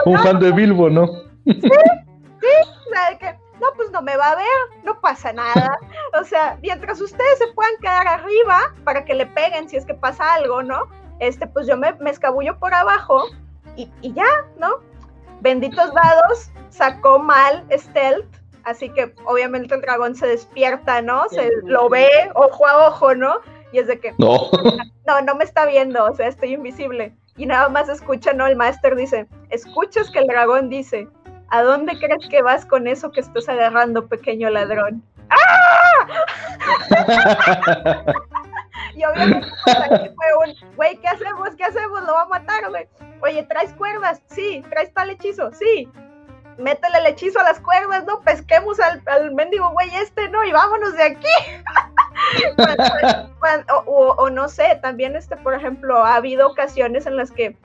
Un fan de Bilbo, ¿no? Sí, sí, que, no, pues no me va a ver, no pasa nada. O sea, mientras ustedes se puedan quedar arriba para que le peguen si es que pasa algo, ¿no? Este, pues yo me, me escabullo por abajo y, y ya, ¿no? Benditos dados, sacó mal Stealth, así que obviamente el dragón se despierta, ¿no? Se lo ve ojo a ojo, ¿no? Y es de que, No. no, no me está viendo, o sea, estoy invisible. Y nada más escucha, ¿no? El máster dice, escuchas que el dragón dice, ¿a dónde crees que vas con eso que estás agarrando, pequeño ladrón? Y obviamente pues, aquí fue un, güey, ¿qué hacemos? ¿Qué hacemos? Lo va a matar, güey. Oye, ¿traes cuerdas? Sí. ¿Traes tal hechizo? Sí. Métele el hechizo a las cuerdas, ¿no? Pesquemos al, al mendigo güey este, ¿no? Y vámonos de aquí. O, o- o no sé, también, este, por ejemplo, ha habido ocasiones en las que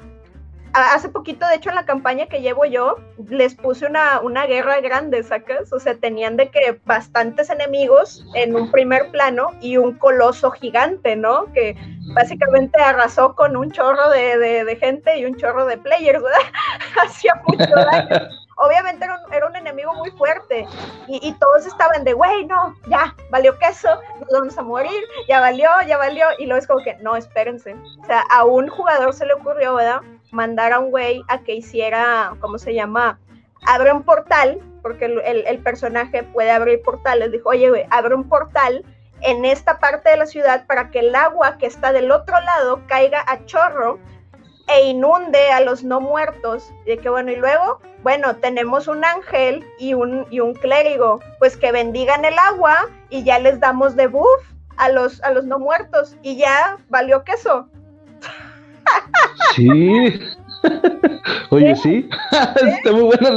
hace poquito, de hecho, en la campaña que llevo yo, les puse una, una guerra grande, ¿sacas? O sea, tenían de que bastantes enemigos en un primer plano y un coloso gigante, ¿no? Que básicamente arrasó con un chorro de, de- gente y un chorro de players, ¿verdad? Hacía mucho daño. Obviamente era un, era un enemigo muy fuerte y, y todos estaban de, güey, no, ya, valió queso, nos vamos a morir, ya valió, ya valió. Y luego es como que, no, espérense. O sea, a un jugador se le ocurrió, ¿verdad? Mandar a un güey a que hiciera, ¿cómo se llama? Abre un portal, porque el, el- personaje puede abrir portales. Dijo, oye, güey, abre un portal en esta parte de la ciudad para que el agua que está del otro lado caiga a chorro e inunde a los no muertos. Y de que bueno, y luego, bueno, tenemos un ángel y un, y un clérigo, pues que bendigan el agua y ya les damos de buff a los, a los no muertos y ya valió queso. Sí. Oye, sí. Está muy bueno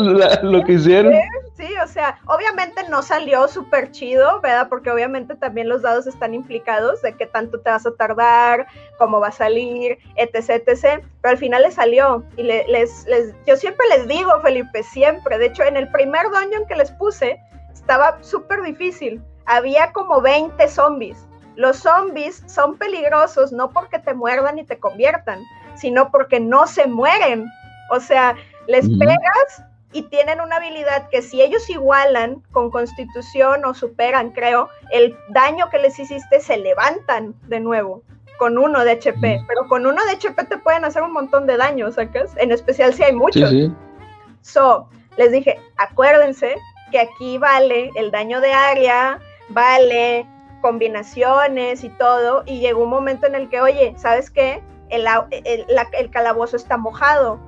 lo que hicieron. Sí, o sea, obviamente no salió súper chido, ¿verdad? Porque obviamente también los dados están implicados de qué tanto te vas a tardar, cómo va a salir, etc, etc. Pero al final les salió y le- les, les, yo siempre les digo, Felipe, siempre. De hecho, en el primer dungeon que les puse, estaba súper difícil. Había como 20 zombies. Los zombies son peligrosos no porque te muerdan y te conviertan, sino porque no se mueren. O sea, les pegas y tienen una habilidad que si ellos igualan con constitución o superan, creo, el daño que les hiciste se levantan de nuevo con uno de HP, Mm. pero con uno de HP te pueden hacer un montón de daño, ¿sacas? En especial si hay Sí, muchos. sí. So, les dije, acuérdense que aquí vale el daño de área, vale combinaciones y todo, y llegó un momento en el que, oye, ¿sabes qué? El, el- la- el calabozo está mojado,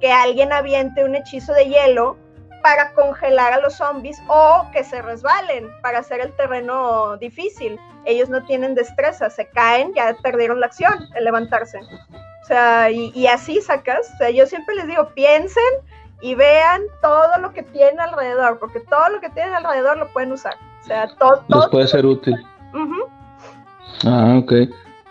que alguien aviente un hechizo de hielo para congelar a los zombies o que se resbalen para hacer el terreno difícil. Ellos no tienen destreza, se caen, ya perdieron la acción, el levantarse. O sea, y, y así sacas. O sea, yo siempre les digo, piensen y vean todo lo que tienen alrededor, porque todo lo que tienen alrededor lo pueden usar. O sea, todo. Les todo puede ser útil. Ah, ok.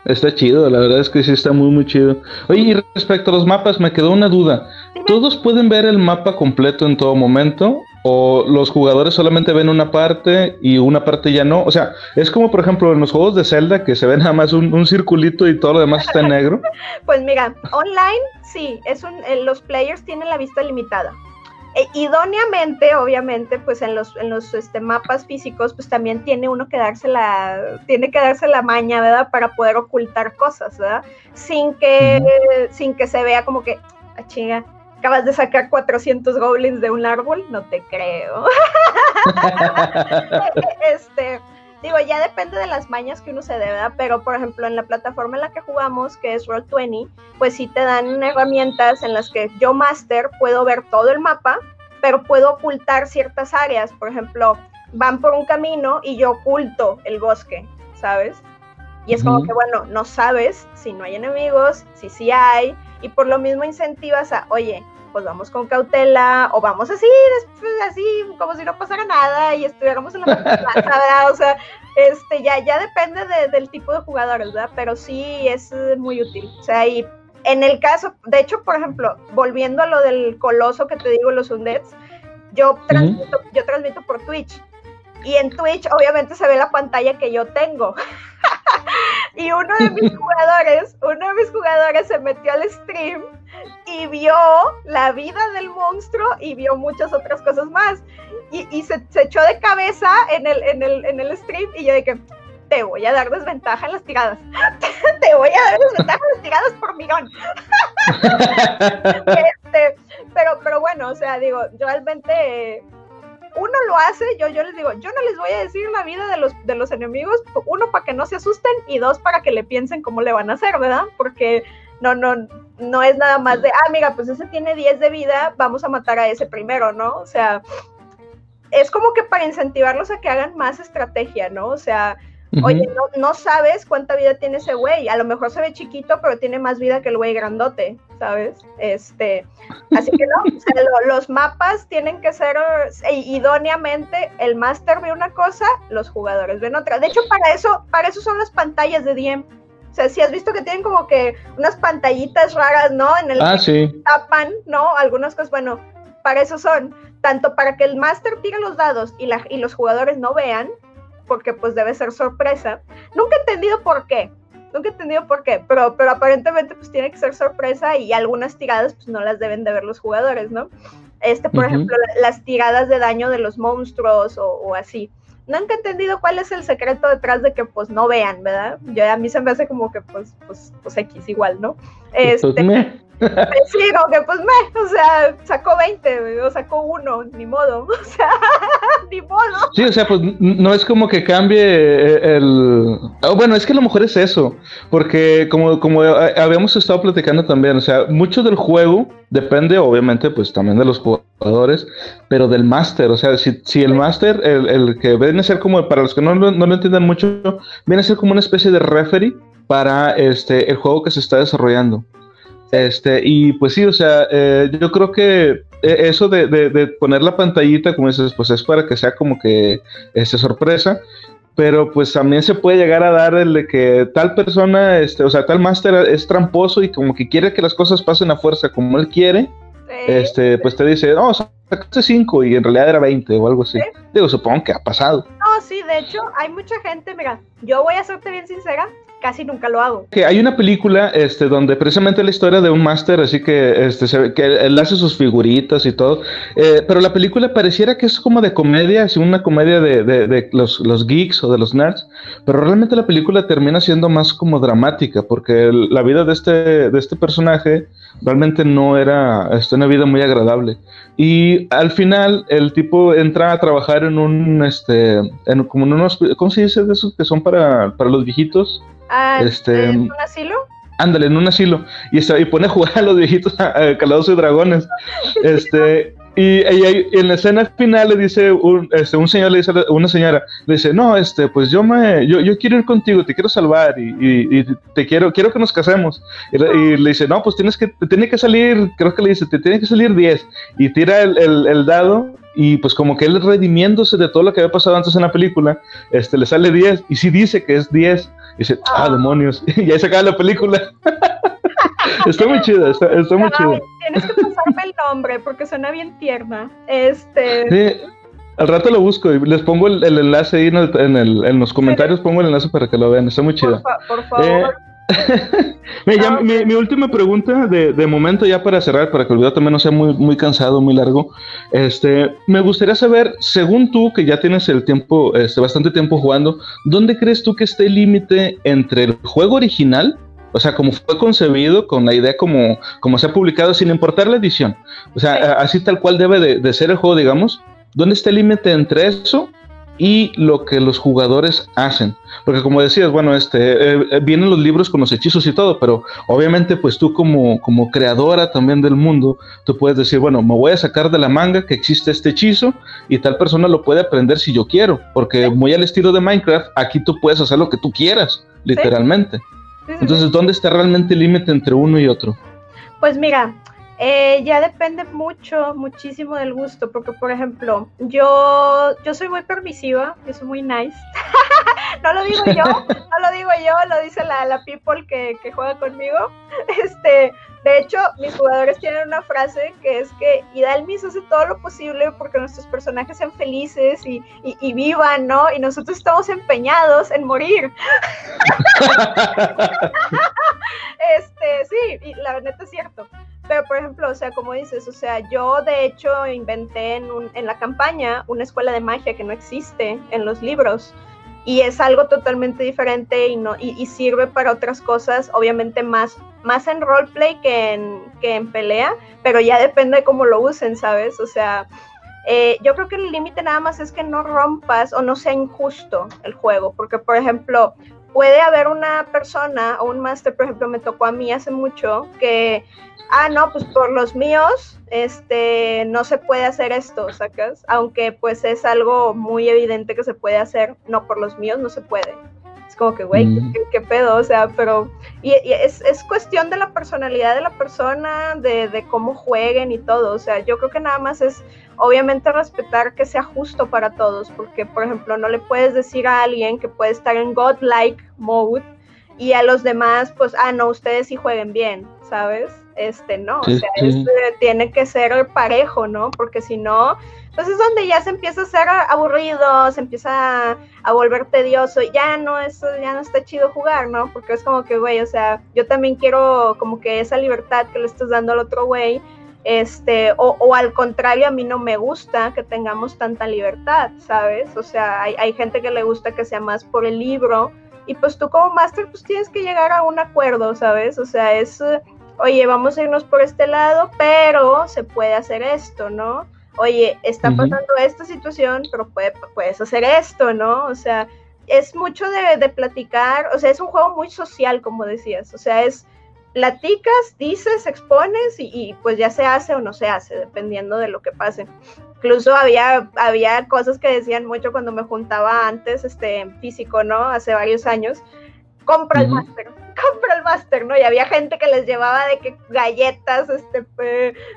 Está chido, la verdad es que sí está muy, muy chido. Oye, y respecto a los mapas, me quedó una duda. ¿Todos pueden ver el mapa completo en todo momento? ¿O los jugadores solamente ven una parte y una parte ya no? O sea, es como por ejemplo en los juegos de Zelda que se ve nada más un, un circulito y todo lo demás está en negro. Pues mira, online sí, es un, eh, los players tienen la vista limitada. E, idóneamente, obviamente, pues en los, en los este, mapas físicos, pues también tiene uno que darse la, tiene que darse la maña, ¿verdad? Para poder ocultar cosas, ¿verdad? Sin que, sin que se vea como que, ah, chinga, acabas de sacar 400 goblins de un árbol, no te creo. este, digo, ya depende de las mañas que uno se dé, ¿verdad? Pero, por ejemplo, en la plataforma en la que jugamos, que es Roll20, pues sí te dan herramientas en las que yo, Master, puedo ver todo el mapa, pero puedo ocultar ciertas áreas. Por ejemplo, van por un camino y yo oculto el bosque, ¿sabes? Y es como que, bueno, no sabes si no hay enemigos, si sí hay, y por lo mismo incentivas a, oye, pues vamos con cautela, o vamos así, después así, como si no pasara nada y estuviéramos en la plaza. O sea, este, ya, ya depende de- del tipo de jugadores, ¿verdad? Pero sí es eh, muy útil. O sea, y en el caso, de hecho, por ejemplo, volviendo a lo del coloso que te digo, los Undeads, yo transmito, yo transmito por Twitch. Y en Twitch, obviamente, se ve la pantalla que yo tengo. y uno de mis jugadores, uno de mis jugadores se metió al stream y vio la vida del monstruo y vio muchas otras cosas más. Y, y se, se echó de cabeza en el, en, el, en el stream y yo que te voy a dar desventaja en las tiradas. te voy a dar desventajas tiradas por millón. este, pero, pero bueno, o sea, digo, realmente uno lo hace, yo, yo les digo, yo no les voy a decir la vida de los, de los enemigos, uno para que no se asusten y dos para que le piensen cómo le van a hacer, ¿verdad? Porque no, no, no es nada más de, ah, amiga, pues ese tiene 10 de vida, vamos a matar a ese primero, ¿no? O sea, es como que para incentivarlos a que hagan más estrategia, ¿no? O sea, Oye, no, no, sabes cuánta vida tiene ese güey. A lo mejor se ve chiquito, pero tiene más vida que el güey grandote, ¿sabes? Este, así que no, los mapas tienen que ser eh, idóneamente, el máster ve una cosa, los jugadores ven otra. De hecho, para eso, para eso son las pantallas de DM. O sea, si has visto que tienen como que unas pantallitas raras, ¿no? En el ah, sí. tapan, ¿no? Algunas cosas, bueno, para eso son. Tanto para que el máster tire los dados y, la, y los jugadores no vean, porque pues debe ser sorpresa. Nunca he entendido por qué, nunca he entendido por qué, pero, pero aparentemente pues tiene que ser sorpresa y algunas tiradas pues no las deben de ver los jugadores, ¿no? Este, por ejemplo, las tiradas de daño de los monstruos o, así. Nunca he entendido cuál es el secreto detrás de que pues no vean, ¿verdad? Yo a mí se me hace como que pues, pues, pues X igual, ¿no? Pues, este, sí, como que pues me, o sea, sacó 20, o sacó uno, ni modo, o sea, ni modo. Sí, o sea, pues no es como que cambie eh, el... bueno, es que a lo mejor es eso, porque como, como habíamos estado platicando también, o sea, mucho del juego depende obviamente pues también de los jugadores, pero del máster, o sea, si, si el máster, el, el, que viene a ser como, para los que no, no lo entiendan mucho, viene a ser como una especie de referee para este, el juego que se está desarrollando. Este, y pues sí, o sea, eh, yo creo que eh, eso de, poner la pantallita, como dices, pues es para que sea como que esa sorpresa, pero pues también se puede llegar a dar el de que tal persona, este, o sea, tal máster es tramposo y como que quiere que las cosas pasen a fuerza como él quiere, este, pues te dice, no, sacaste 5 y en realidad era 20 o algo así. Digo, supongo que ha pasado. No, sí, de hecho, hay mucha gente, mira, yo voy a serte bien sincera, casi nunca lo hago. Que hay una película este, donde precisamente la historia de un máster, así que, este, que él hace sus figuritas y todo, eh, pero la película pareciera que es como de comedia, así una comedia de, de, los, los, geeks o de los nerds, pero realmente la película termina siendo más como dramática, porque la vida de este, de este personaje realmente no era este, una vida muy agradable. Y al final el tipo entra a trabajar en un, este, en, como en unos, ¿cómo se dice de esos que son para, para los viejitos? Ah, este, ¿En un asilo? Ándale, en un asilo. Y, está, y pone a jugar a los viejitos a, calados y dragones. este, y, en la escena final le dice un, este, un señor, le dice a una señora, le dice, no, este, pues yo me, yo, yo quiero ir contigo, te quiero salvar y, y, te quiero, quiero que nos casemos. Y, le dice, no, pues tienes que, te tiene que salir, creo que le dice, te tiene que salir 10. Y tira el, el, el dado y pues como que él redimiéndose de todo lo que había pasado antes en la película, este, le sale 10 y sí dice que es 10 y dice, ah, demonios. y ahí se acaba la película. está muy chida, está, muy chida. Tienes que pasarme el nombre porque suena bien tierna. Este. Sí, al rato lo busco y les pongo el, enlace ahí en, el, en, los comentarios, pongo el enlace para que lo vean, está muy chida. Por, favor. Eh, mi, última pregunta de, momento ya para cerrar, para que el video también no sea muy, muy cansado, muy largo. Este, me gustaría saber, según tú, que ya tienes el tiempo, este, bastante tiempo jugando, ¿dónde crees tú que esté el límite entre el juego original? O sea, como fue concebido, con la idea como, como se ha publicado, sin importar la edición. O sea, así tal cual debe de, de ser el juego, digamos. ¿Dónde está el límite entre eso y lo que los jugadores hacen. Porque como decías, bueno, este, eh, eh, vienen los libros con los hechizos y todo, pero obviamente pues tú como, como creadora también del mundo, tú puedes decir, bueno, me voy a sacar de la manga que existe este hechizo y tal persona lo puede aprender si yo quiero, porque muy al estilo de Minecraft, aquí tú puedes hacer lo que tú quieras, literalmente. Entonces, ¿dónde está realmente el límite entre uno y otro? Pues mira, eh, ya depende mucho, muchísimo del gusto, porque por ejemplo, yo, yo soy muy permisiva, yo soy muy nice. no lo digo yo, no lo digo yo, lo dice la, la people que, que, juega conmigo. Este, de hecho, mis jugadores tienen una frase que es que Idalmis hace todo lo posible porque nuestros personajes sean felices y, y, y vivan, ¿no? Y nosotros estamos empeñados en morir. este, sí, y la neta es cierto. Pero, por ejemplo, o sea, como dices, o sea, yo de hecho inventé en, en la campaña una escuela de magia que no existe en los libros. Y es algo totalmente diferente y, no, y, sirve para otras cosas, obviamente más, más en roleplay que en, que en pelea, pero ya depende de cómo lo usen, ¿sabes? O sea, eh, yo creo que el límite nada más es que no rompas o no sea injusto el juego, porque por ejemplo, puede haber una persona o un máster, por ejemplo, me tocó a mí hace mucho, que, ah, no, pues por los míos, este, no se puede hacer esto, ¿sacas? Aunque pues es algo muy evidente que se puede hacer, no, por los míos no se puede. Es como que, güey, mm. ¿qué, pedo? O sea, pero y, es, es, cuestión de la personalidad de la persona, de, de, cómo jueguen y todo. O sea, yo creo que nada más es, obviamente, respetar que sea justo para todos, porque, por ejemplo, no le puedes decir a alguien que puede estar en godlike mode y a los demás, pues, ah, no, ustedes sí jueguen bien, ¿sabes? Este, no, o sea, este, tiene que ser parejo, ¿no? Porque si no, pues es donde ya se empieza a ser aburrido, se empieza a, volver tedioso, ya no, eso ya no está chido jugar, ¿no? Porque es como que, güey, o sea, yo también quiero como que esa libertad que le estás dando al otro güey, este, o, o, al contrario, a mí no me gusta que tengamos tanta libertad, ¿sabes? O sea, hay, hay gente que le gusta que sea más por el libro, y pues tú como máster pues tienes que llegar a un acuerdo, ¿sabes? O sea, es, oye, vamos a irnos por este lado, pero se puede hacer esto, ¿no? Oye, está pasando esta situación, pero puedes hacer esto, ¿no? O sea, es mucho de, platicar, o sea, es un juego muy social, como decías, o sea, es platicas, dices, expones y, pues ya se hace o no se hace, dependiendo de lo que pase. Incluso había, había cosas que decían mucho cuando me juntaba antes, este, en físico, ¿no? Hace varios años, compra el máster, compra el máster, ¿no? Y había gente que les llevaba de que galletas, este,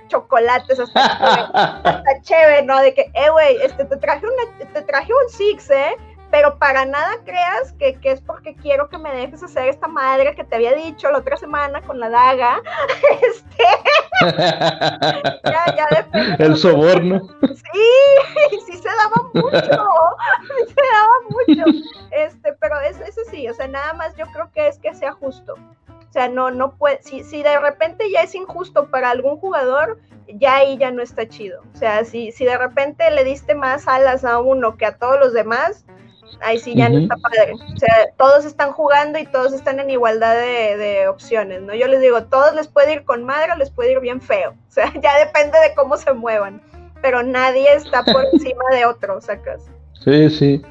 chocolates, hasta, hasta chévere, ¿no? De que, eh, güey, este, te traje una, te traje un Six, ¿eh? Pero para nada creas que, es porque quiero que me dejes hacer esta madre que te había dicho la otra semana con la daga. Este, ya, ya depende. El soborno. Sí, sí se daba mucho, se daba mucho. Este, pero eso, eso sí, o sea, nada más yo creo que es que sea justo. O sea, no, no puede, si, si de repente ya es injusto para algún jugador, ya ahí ya no está chido. O sea, si, si de repente le diste más alas a uno que a todos los demás, ahí sí ya no está padre. O sea, todos están jugando y todos están en igualdad de, opciones, ¿no? Yo les digo, todos les puede ir con madre o les puede ir bien feo. O sea, ya depende de cómo se muevan. Pero nadie está por encima de otro, sacas. Sí, sí.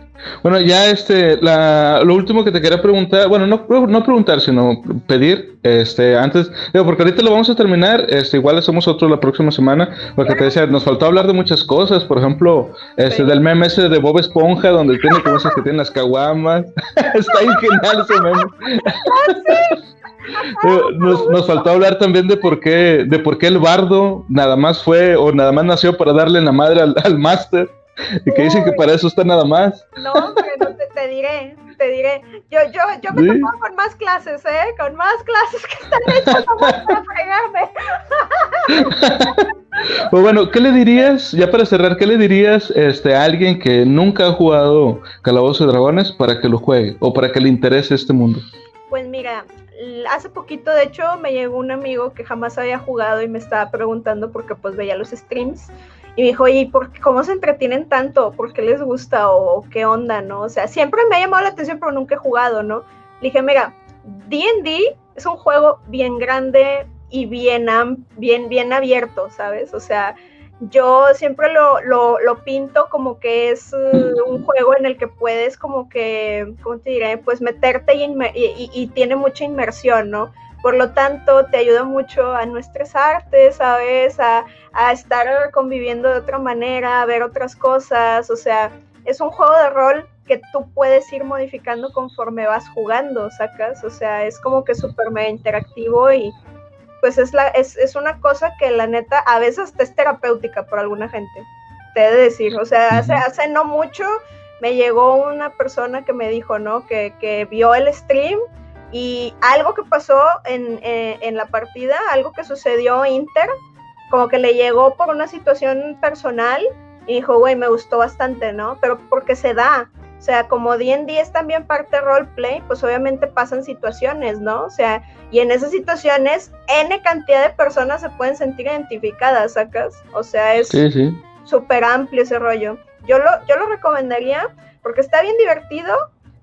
Bueno, ya este, la, lo último que te quería preguntar, bueno, no, no preguntar, sino pedir, este, antes, digo, porque ahorita lo vamos a terminar, este, igual hacemos otro la próxima semana, porque te decía, nos faltó hablar de muchas cosas, por ejemplo, este, del meme ese de Bob Esponja, donde tiene cosas que tiene las caguamas, está genial ese meme. Nos, nos, faltó hablar también de por qué, de por qué el bardo nada más fue o nada más nació para darle la madre al, al máster. Y que dicen que para eso está nada más. No, pero te, te diré, te diré. Yo, yo, yo me ¿Sí? con más clases, ¿eh? Con más clases que están hechas para fregarme. pues bueno, ¿qué le dirías, ya para cerrar, qué le dirías este, a alguien que nunca ha jugado Calabozo de Dragones para que lo juegue o para que le interese este mundo? Pues mira, hace poquito, de hecho, me llegó un amigo que jamás había jugado y me estaba preguntando porque pues veía los streams y me dijo, oye, ¿por ¿cómo se entretienen tanto? ¿Por qué les gusta? ¿O qué onda? ¿No? O sea, siempre me ha llamado la atención, pero nunca he jugado, ¿no? Le dije, mira, D&D es un juego bien grande y bien, bien, bien abierto, ¿sabes? O sea, yo siempre lo, lo, lo pinto como que es uh, un juego en el que puedes como que, ¿cómo te diré? Pues meterte y, y, y tiene mucha inmersión, ¿no? Por lo tanto, te ayuda mucho a no estresarte, ¿sabes? A, a estar conviviendo de otra manera, a ver otras cosas. O sea, es un juego de rol que tú puedes ir modificando conforme vas jugando, ¿sacas? O sea, es como que súper mega interactivo y pues es, la, es, es, una cosa que la neta a veces te es terapéutica por alguna gente, te he de decir. O sea, hace, hace no mucho me llegó una persona que me dijo, ¿no? Que, que vio el stream y algo que pasó eh, en, la partida, algo que sucedió Inter, como que le llegó por una situación personal y dijo, güey, me gustó bastante, ¿no? Pero porque se da. O sea, como D&D es también parte roleplay, pues obviamente pasan situaciones, ¿no? O sea, y en esas situaciones, N cantidad de personas se pueden sentir identificadas, ¿sacas? O sea, es súper amplio ese rollo. Yo lo, yo lo recomendaría porque está bien divertido,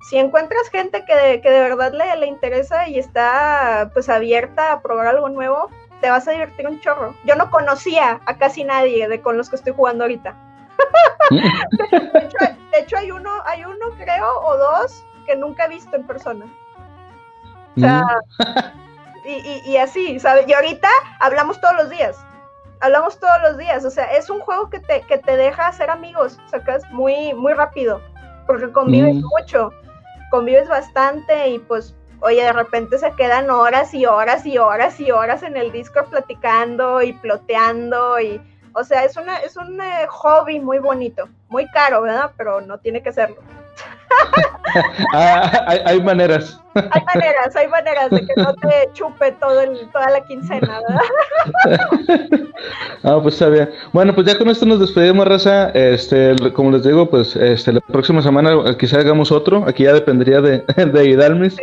si encuentras gente que de, que de verdad le, le interesa y está pues abierta a probar algo nuevo, te vas a divertir un chorro. Yo no conocía a casi nadie de con los que estoy jugando ahorita. de, hecho, hay uno, hay uno creo, o dos, que nunca he visto en persona. O sea, mm. y, y, así, ¿sabes? Y ahorita hablamos todos los días. Hablamos todos los días. O sea, es un juego que te, que te deja hacer amigos, sacas muy, muy rápido. Porque convives mm. mucho. Convives bastante y pues oye, de repente se quedan horas y horas y horas y horas en el Discord platicando y ploteando y, o sea, es, una, es un eh, hobby muy bonito, muy caro, ¿verdad? Pero no tiene que serlo. Ah, hay, maneras. Hay maneras, hay maneras de que no te chupe todo el, toda la quincena, ¿verdad? ah, pues está bien. Bueno, pues ya con esto nos despedimos, Raza. Este, como les digo, pues este, la próxima semana quizá hagamos otro. Aquí ya dependería de, de Idalmis.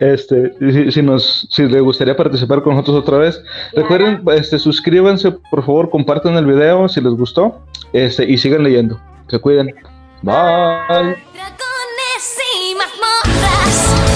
Este, si, si, nos, si le gustaría participar con nosotros otra vez. Recuerden, este, suscríbanse, por favor, compartan el video si les gustó. Este, y sigan leyendo. Se cuiden. Bye. Peace.